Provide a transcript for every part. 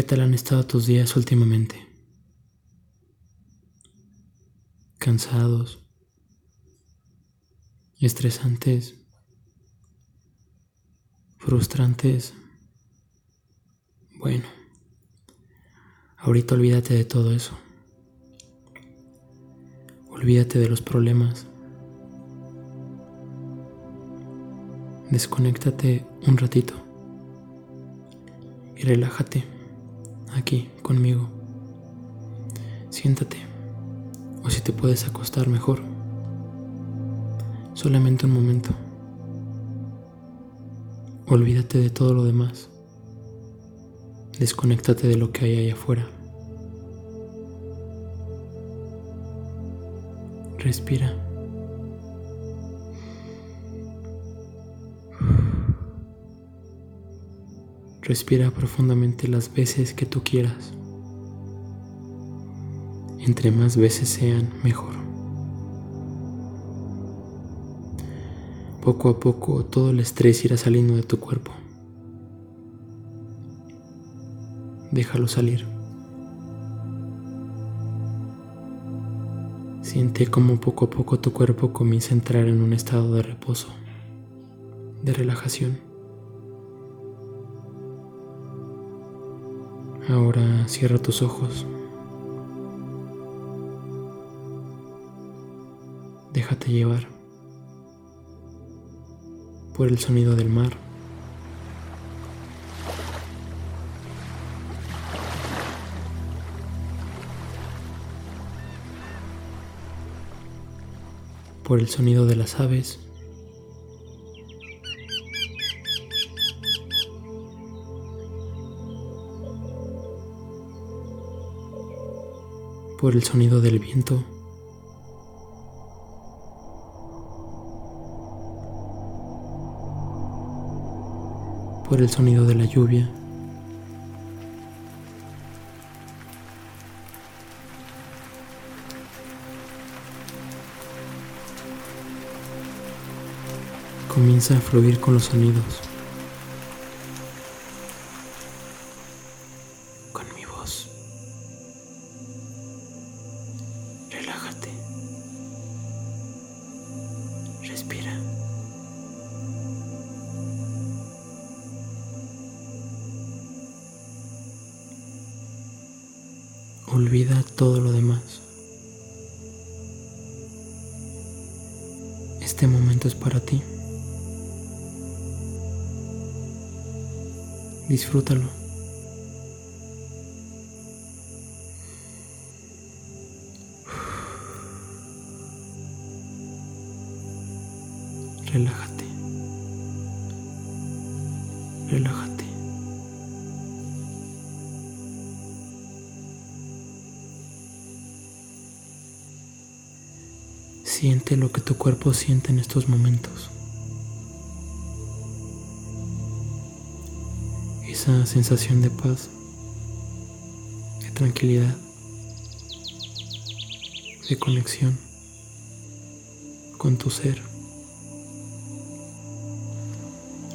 ¿Qué tal han estado tus días últimamente? ¿Cansados? ¿Estresantes? ¿Frustrantes? Bueno, ahorita olvídate de todo eso. Olvídate de los problemas. Desconéctate un ratito y relájate aquí conmigo. Siéntate, o si te puedes acostar mejor. Solamente un momento. Olvídate de todo lo demás. Desconéctate de lo que hay allá afuera. Respira. Respira profundamente las veces que tú quieras. Entre más veces sean, mejor. Poco a poco todo el estrés irá saliendo de tu cuerpo. Déjalo salir. Siente cómo poco a poco tu cuerpo comienza a entrar en un estado de reposo, de relajación. Ahora cierra tus ojos. Déjate llevar por el sonido del mar. por el sonido de las aves. Por el sonido del viento. por el sonido de la lluvia. Comienza a fluir con los sonidos. Olvida todo lo demás. Este momento es para ti. Disfrútalo. Relájate. Relájate. Siente lo que tu cuerpo siente en estos momentos. Esa sensación de paz, de tranquilidad, de conexión con tu ser.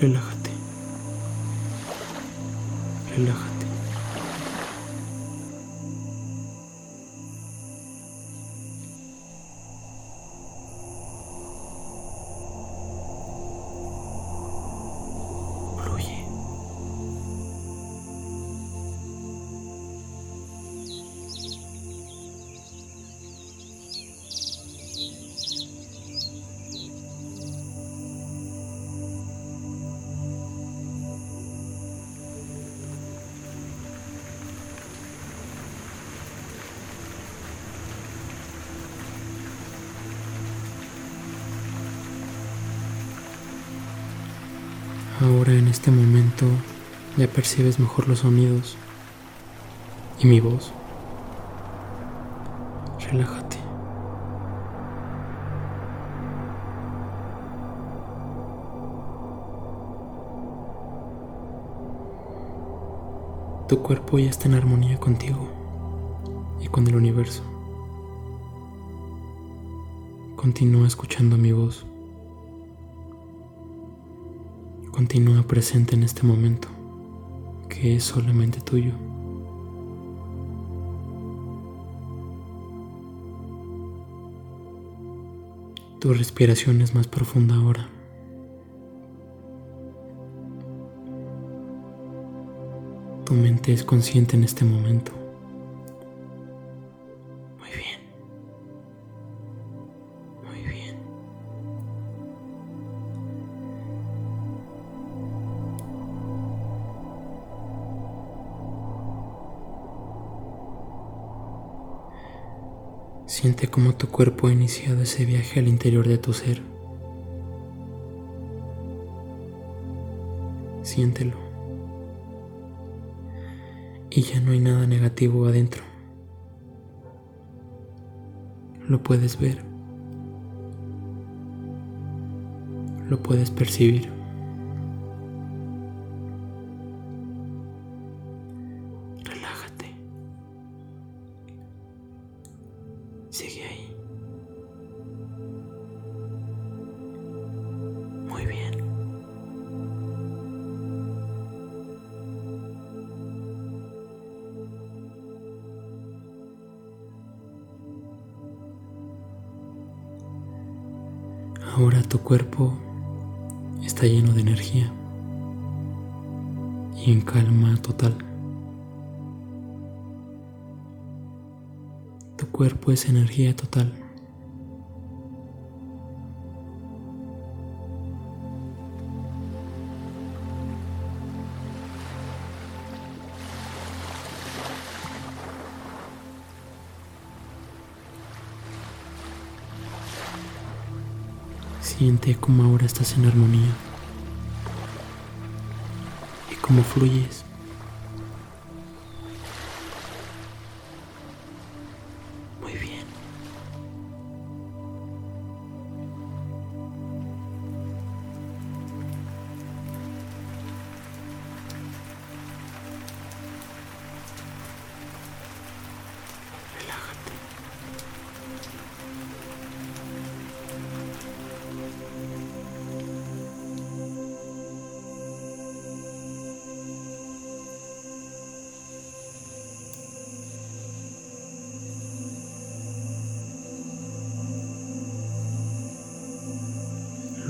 Relájate. Relájate. Ahora en este momento ya percibes mejor los sonidos y mi voz. Relájate. Tu cuerpo ya está en armonía contigo y con el universo. Continúa escuchando mi voz. Continúa presente en este momento, que es solamente tuyo. Tu respiración es más profunda ahora. Tu mente es consciente en este momento. Siente cómo tu cuerpo ha iniciado ese viaje al interior de tu ser. Siéntelo y ya no hay nada negativo adentro. Lo puedes ver. Lo puedes percibir. Ahora tu cuerpo está lleno de energía y en calma total. Tu cuerpo es energía total. Siente cómo ahora estás en armonía y cómo fluyes.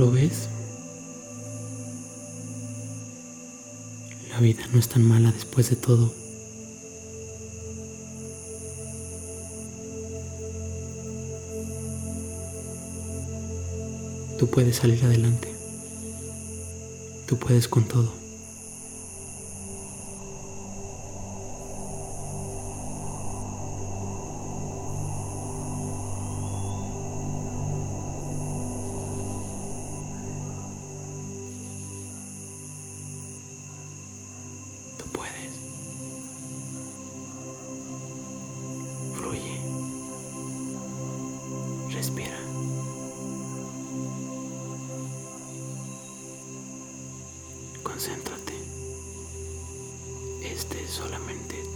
¿Lo ves? La vida no es tan mala después de todo. Tú puedes salir adelante. Tú puedes con todo. Concéntrate. Este es solamente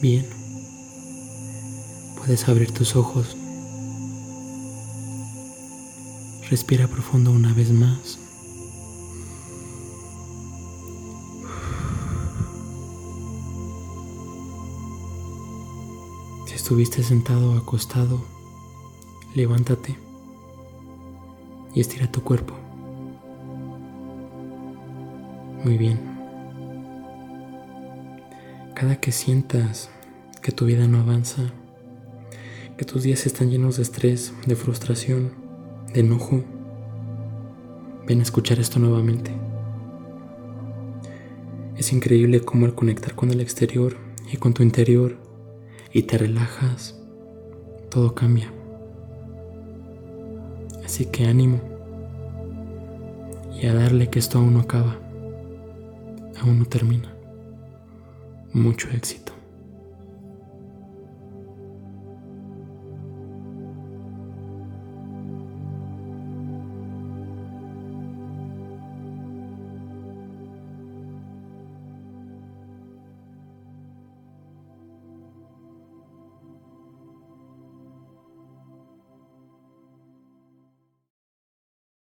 Bien. Puedes abrir tus ojos. Respira profundo una vez más. Si estuviste sentado o acostado, levántate y estira tu cuerpo. Muy bien. Cada que sientas que tu vida no avanza, que tus días están llenos de estrés, de frustración, de enojo, ven a escuchar esto nuevamente. Es increíble cómo al conectar con el exterior y con tu interior y te relajas, todo cambia. Así que ánimo y a darle que esto aún no acaba, aún no termina. Mucho éxito.